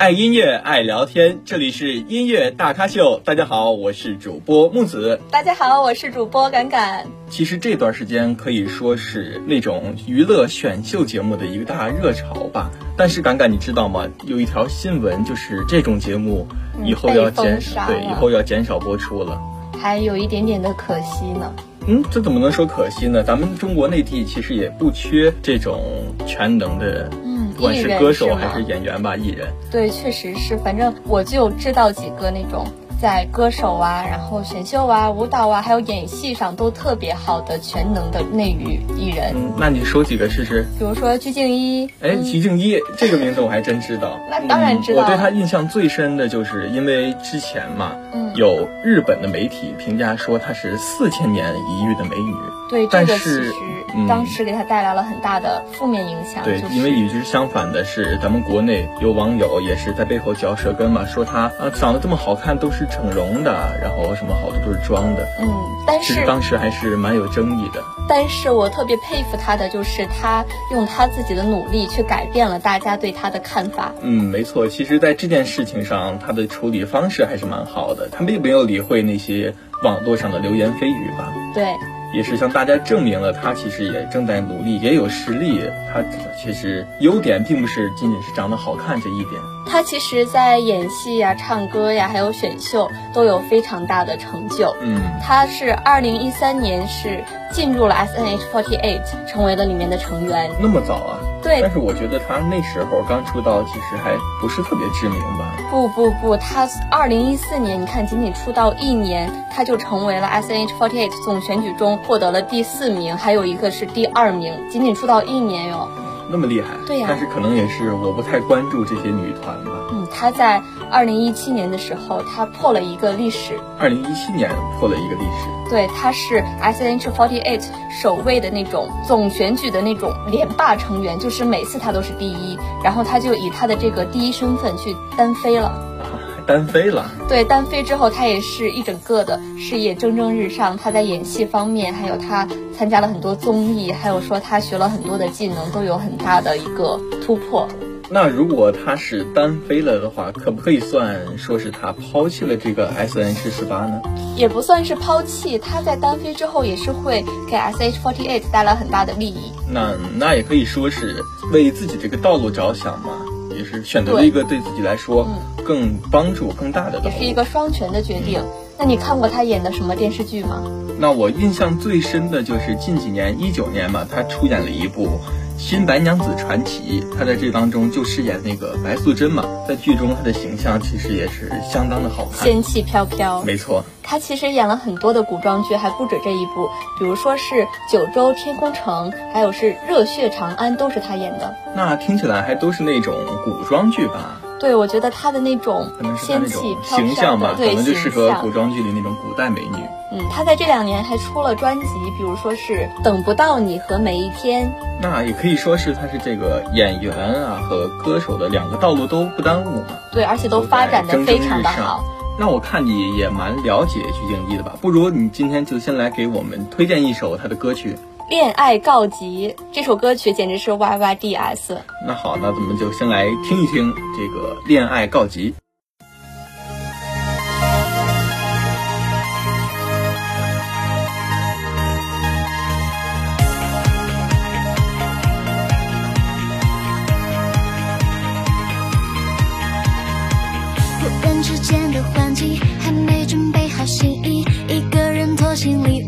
爱音乐，爱聊天，这里是音乐大咖秀。大家好，我是主播木子。大家好，我是主播敢敢。其实这段时间可以说是那种娱乐选秀节目的一个大热潮吧。但是敢敢，你知道吗？有一条新闻，就是这种节目以后要减少，对，以后要减少播出了，还有一点点的可惜呢。嗯，这怎么能说可惜呢？咱们中国内地其实也不缺这种全能的。不管是歌手还是演员吧，艺人对，确实是。反正我就知道几个那种。在歌手啊，然后选秀啊、舞蹈啊，还有演戏上都特别好的全能的内娱艺人。嗯，那你说几个试试？比如说鞠婧祎。哎，鞠婧祎这个名字我还真知道。那当然知道。我对她印象最深的就是因为之前嘛，有日本的媒体评价说她是四千年一遇的美女。对，这个其实当时给他带来了很大的负面影响。对，因为与之相反的是，咱们国内有网友也是在背后嚼舌根嘛，说他啊长得这么好看都是。整容的，然后什么好多都是装的，嗯，但是当时还是蛮有争议的。但是我特别佩服他的，就是他用他自己的努力去改变了大家对他的看法。嗯，没错，其实，在这件事情上，他的处理方式还是蛮好的，他并没有理会那些网络上的流言蜚语吧？对。也是向大家证明了他其实也正在努力，也有实力。他其实优点并不是仅仅是长得好看这一点。他其实，在演戏呀、唱歌呀，还有选秀都有非常大的成就。嗯，他是二零一三年是进入了 S N H forty eight，成为了里面的成员。那么早啊？对。但是我觉得他那时候刚出道，其实还不是特别知名吧？不不不，他二零一四年，你看仅仅出道一年，他就成为了 S H forty eight 总选举中。获得了第四名，还有一个是第二名，仅仅出道一年哟，那么厉害。对呀，但是可能也是我不太关注这些女团吧。嗯，她在二零一七年的时候，她破了一个历史。二零一七年破了一个历史。对，她是 S H forty eight 首位的那种总选举的那种连霸成员，就是每次她都是第一，然后她就以她的这个第一身份去单飞了。单飞了，对，单飞之后，他也是一整个的事业蒸蒸日上。他在演戏方面，还有他参加了很多综艺，还有说他学了很多的技能，都有很大的一个突破。那如果他是单飞了的话，可不可以算说是他抛弃了这个 S N H 四八呢？也不算是抛弃，他在单飞之后也是会给 S H forty eight 带来很大的利益。那那也可以说是为自己这个道路着想嘛。也是选择了一个对自己来说更帮助更大的，也是一个双全的决定。那你看过他演的什么电视剧吗？那我印象最深的就是近几年一九年嘛，他出演了一部。新白娘子传奇，她在这当中就饰演那个白素贞嘛，在剧中她的形象其实也是相当的好看，仙气飘飘。没错，她其实演了很多的古装剧，还不止这一部，比如说是《九州天空城》，还有是《热血长安》，都是她演的。那听起来还都是那种古装剧吧？对，我觉得她的那种仙气形象吧，可能就适合古装剧里那种古代美女。嗯，她在这两年还出了专辑，比如说是《等不到你》和《每一天》。那也可以说是她是这个演员啊和歌手的两个道路都不耽误嘛。对，而且都发展的非常的好。那我看你也蛮了解鞠婧祎的吧？不如你今天就先来给我们推荐一首她的歌曲《恋爱告急这首歌曲简直是 yyds 那好那咱们就先来听一听这个恋爱告急。然之间的换季还没准备好心意一个人拖行李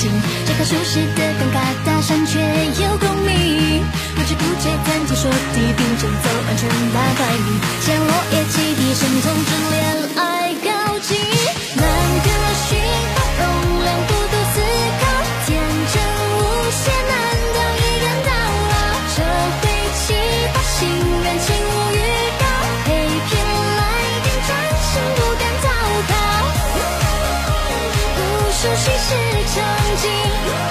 近，这个熟悉的尴尬搭讪却有共鸣，不知不觉谈天说地，并肩走安全大百米，像落叶起地，声从之恋爱告急，满格讯号容量不多思考，天真无邪难道一人到老？社会奇葩，心甘情无预告，黑片来电转身不敢逃跑，不熟悉是场景，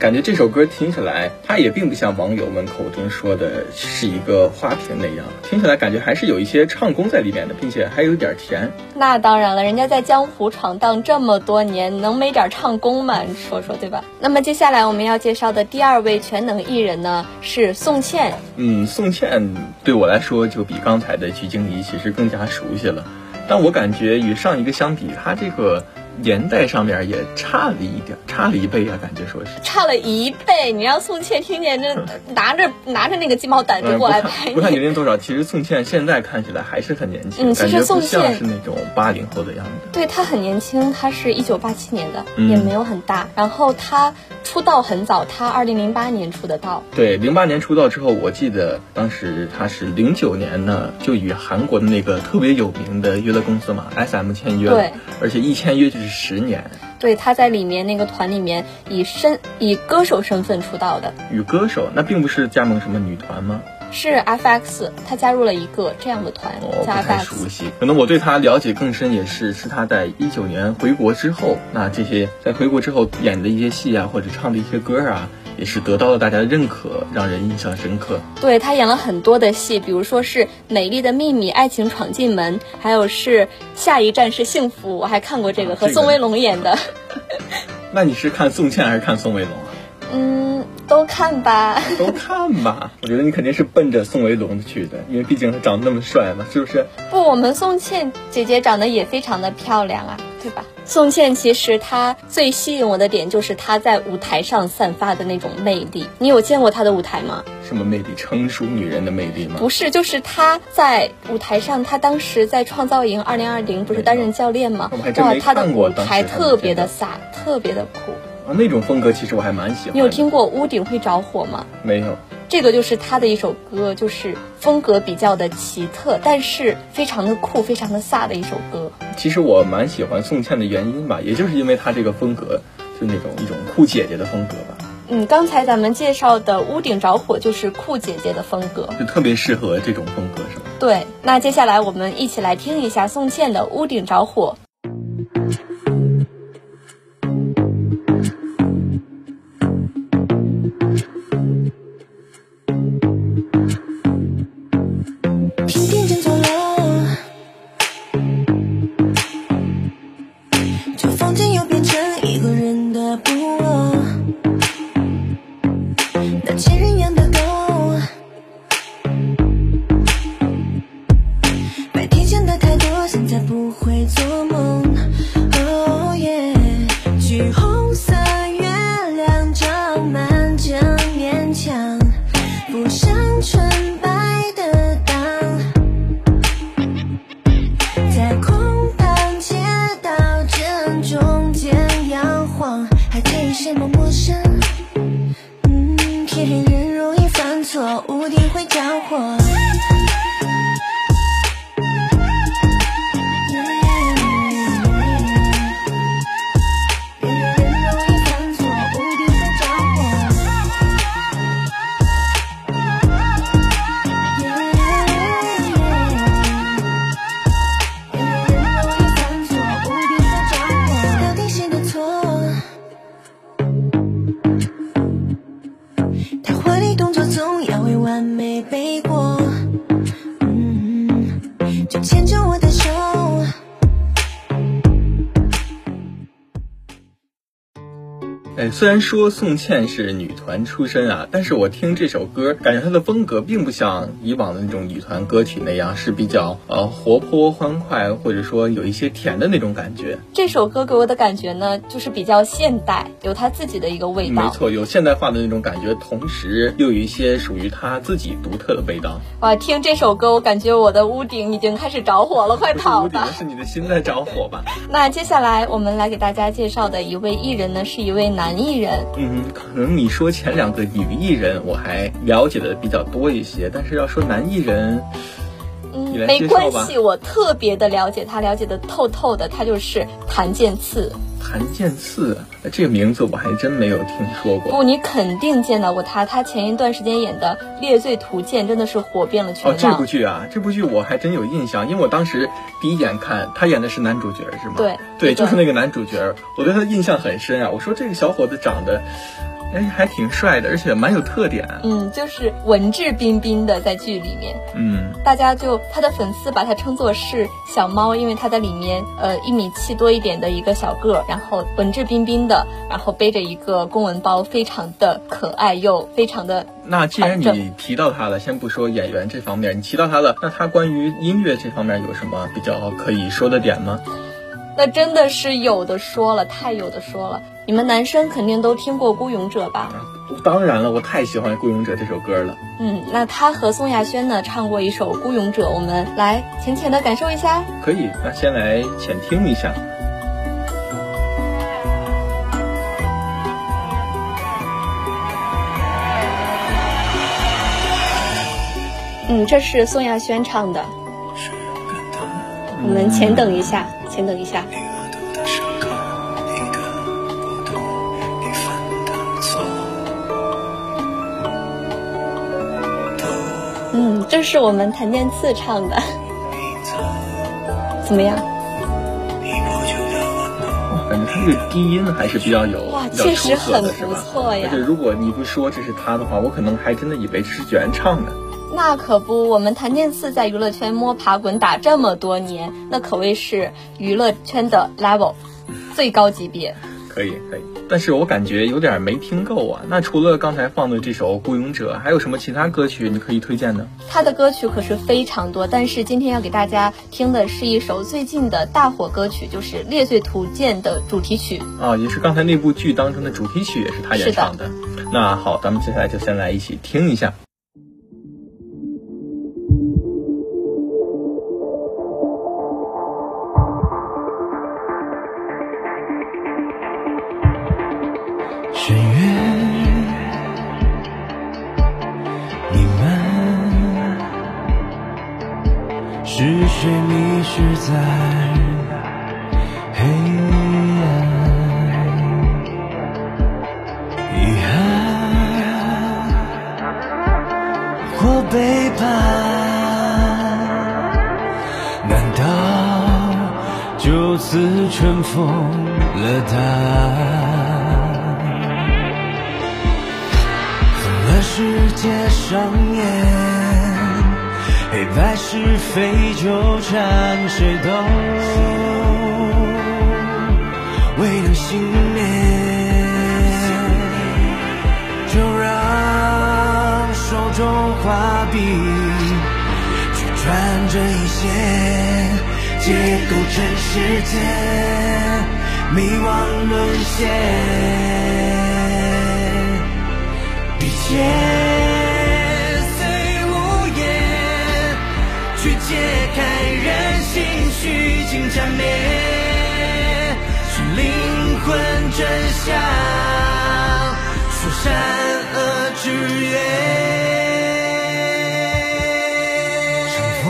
感觉这首歌听起来，它也并不像网友们口中说的是一个花瓶那样，听起来感觉还是有一些唱功在里面的，并且还有点甜。那当然了，人家在江湖闯荡这么多年，能没点唱功吗？你说说对吧？那么接下来我们要介绍的第二位全能艺人呢，是宋茜。嗯，宋茜对我来说就比刚才的鞠婧祎其实更加熟悉了，但我感觉与上一个相比，她这个年代上面也差了一点，差了一倍啊，感觉说是。差了一倍，你让宋茜听见这拿着拿着那个鸡毛掸子过来拍看不看年你，龄多少，其实宋茜现在看起来还是很年轻，嗯其实宋茜像是那种八零后的样子。对她很年轻，她是一九八七年的，嗯也没有很大。然后她出道很早，她二零零八年出的道。对，零八年出道之后，我记得当时她是零九年呢，就与韩国的那个特别有名的娱乐公司嘛，SM 签约了对，而且一签约就是十年。对，他在里面那个团里面以身以歌手身份出道的，与歌手，那并不是加盟什么女团吗？是 FX，他加入了一个这样的团我不叫太。熟悉，可能我对他了解更深，也是是他在一九年回国之后，那这些在回国之后演的一些戏啊，或者唱的一些歌啊，也是得到了大家的认可，让人印象深刻。对他演了很多的戏，比如说是《美丽的秘密》《爱情闯进门》，还有是《下一站是幸福》，我还看过这个和宋威龙演的。那你是看宋茜还是看宋威龙啊？嗯，都看吧。都看吧，我觉得你肯定是奔着宋威龙去的，因为毕竟他长得那么帅嘛，是不是？不，我们宋茜姐姐长得也非常的漂亮啊，对吧？宋茜其实她最吸引我的点就是她在舞台上散发的那种魅力。你有见过她的舞台吗？什么魅力？成熟女人的魅力吗？不是，就是她在舞台上，她当时在创造营二零二零不是担任教练吗哇，她的舞台特别的见飒，特别的酷。啊，那种风格其实我还蛮喜欢。你有听过《屋顶会着火》吗？没有？这个就是他的一首歌，就是风格比较的奇特，但是非常的酷、非常的飒的一首歌。其实我蛮喜欢宋茜的原因吧，也就是因为她这个风格，就那种一种酷姐姐的风格吧，嗯，刚才咱们介绍的《屋顶着火》就是酷姐姐的风格。就特别适合这种风格，是吧？对，那接下来我们一起来听一下宋茜的《屋顶着火》。春虽然说宋茜是女团出身啊，但是我听这首歌，感觉她的风格并不像以往的那种女团歌曲那样是比较呃活泼欢快，或者说有一些甜的那种感觉。这首歌给我的感觉呢，就是比较现代，有她自己的一个味道。没错，有现代化的那种感觉，同时又有一些属于她自己独特的味道。哇，听这首歌，我感觉我的屋顶已经开始着火了，快跑吧！是你的心在着火吧？那接下来我们来给大家介绍的一位艺人呢，是一位男艺艺人。嗯，可能你说前两个女艺人我还了解的比较多一些，但是要说男艺人，嗯，没。关系，我特别的了解他，了解的透透的，他就是谭健次。谭健次这个名字我还真没有听说过。不，你肯定见到过他，他前一段时间演的《猎罪图鉴》真的是火遍了全哦，网。这部剧啊，这部剧我还真有印象，因为我当时第一眼看他演的是男主角是吗？对对，对就是那个男主角，我对他的印象很深啊。我说这个小伙子长得，哎，还挺帅的，而且蛮有特点。嗯，就是文质彬彬的在剧里面，嗯，大家就他的粉丝把他称作是小猫，因为他在里面呃一米七多一点的一个小个儿，然后文质彬彬的，然后背着一个公文包，非常的可爱又非常的那既然你提到他了，先不说演员这方面，你提到他了，那他关于音乐这方面有什么比较可以说的点吗？那真的是有的说了，太有的说了。你们男生肯定都听过《孤勇者》吧？当然了，我太喜欢《孤勇者》这首歌了。嗯，那他和宋亚轩呢唱过一首《孤勇者》，我们来浅浅的感受一下。可以，那先来浅听一下。嗯，这是宋亚轩唱的。我们浅等一下，浅等一下。嗯，这是我们谭健次唱的，怎么样？感觉他这个低音还是比较有，哇确实很不错呀而且如果你不说这是他的话，我可能还真的以为这是原唱呢。那可不，我们谭健次在娱乐圈摸爬滚打这么多年，那可谓是娱乐圈的 level 最高级别。可以，可以。但是我感觉有点没听够啊。那除了刚才放的这首《孤勇者》，还有什么其他歌曲你可以推荐呢？他的歌曲可是非常多，但是今天要给大家听的是一首最近的大火歌曲，就是《猎罪图鉴》的主题曲。啊，也是刚才那部剧当中的主题曲，也是他演唱的。那好，咱们接下来就先来一起听一下。是谁迷失在黑暗？遗憾或背叛，难道就此尘封了答案？分了世界上演，黑白是非纠缠，谁都未能幸免。就让手中画笔去转这一线，解构尘世界，迷惘沦陷。笔尖虚情缠绵，是灵魂真相，说善恶之缘。乘风。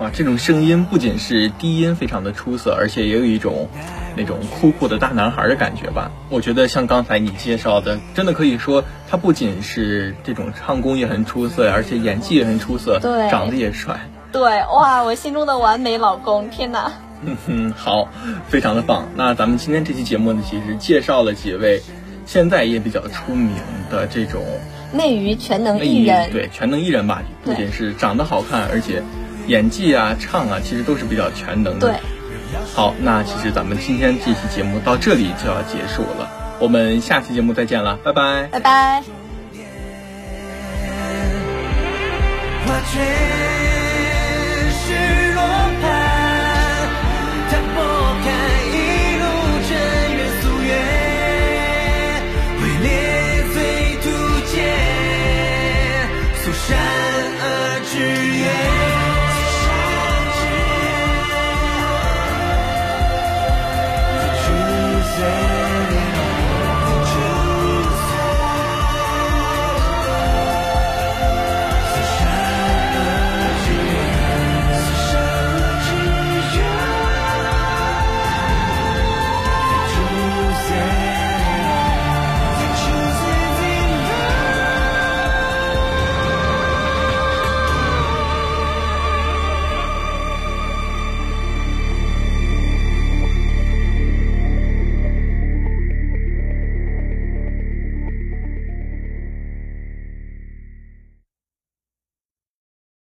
哇，这种声音不仅是低音非常的出色，而且也有一种那种酷酷的大男孩的感觉吧。我觉得像刚才你介绍的，真的可以说他不仅是这种唱功也很出色，而且演技也很出色，对长得也帅。对，哇，我心中的完美老公，天哪！嗯哼，好，非常的棒。那咱们今天这期节目呢，其实介绍了几位现在也比较出名的这种内娱全能艺人，对全能艺人吧，不仅是长得好看，而且演技啊、唱啊，其实都是比较全能的。对好，那其实咱们今天这期节目到这里就要结束了，我们下期节目再见了，拜拜，拜拜。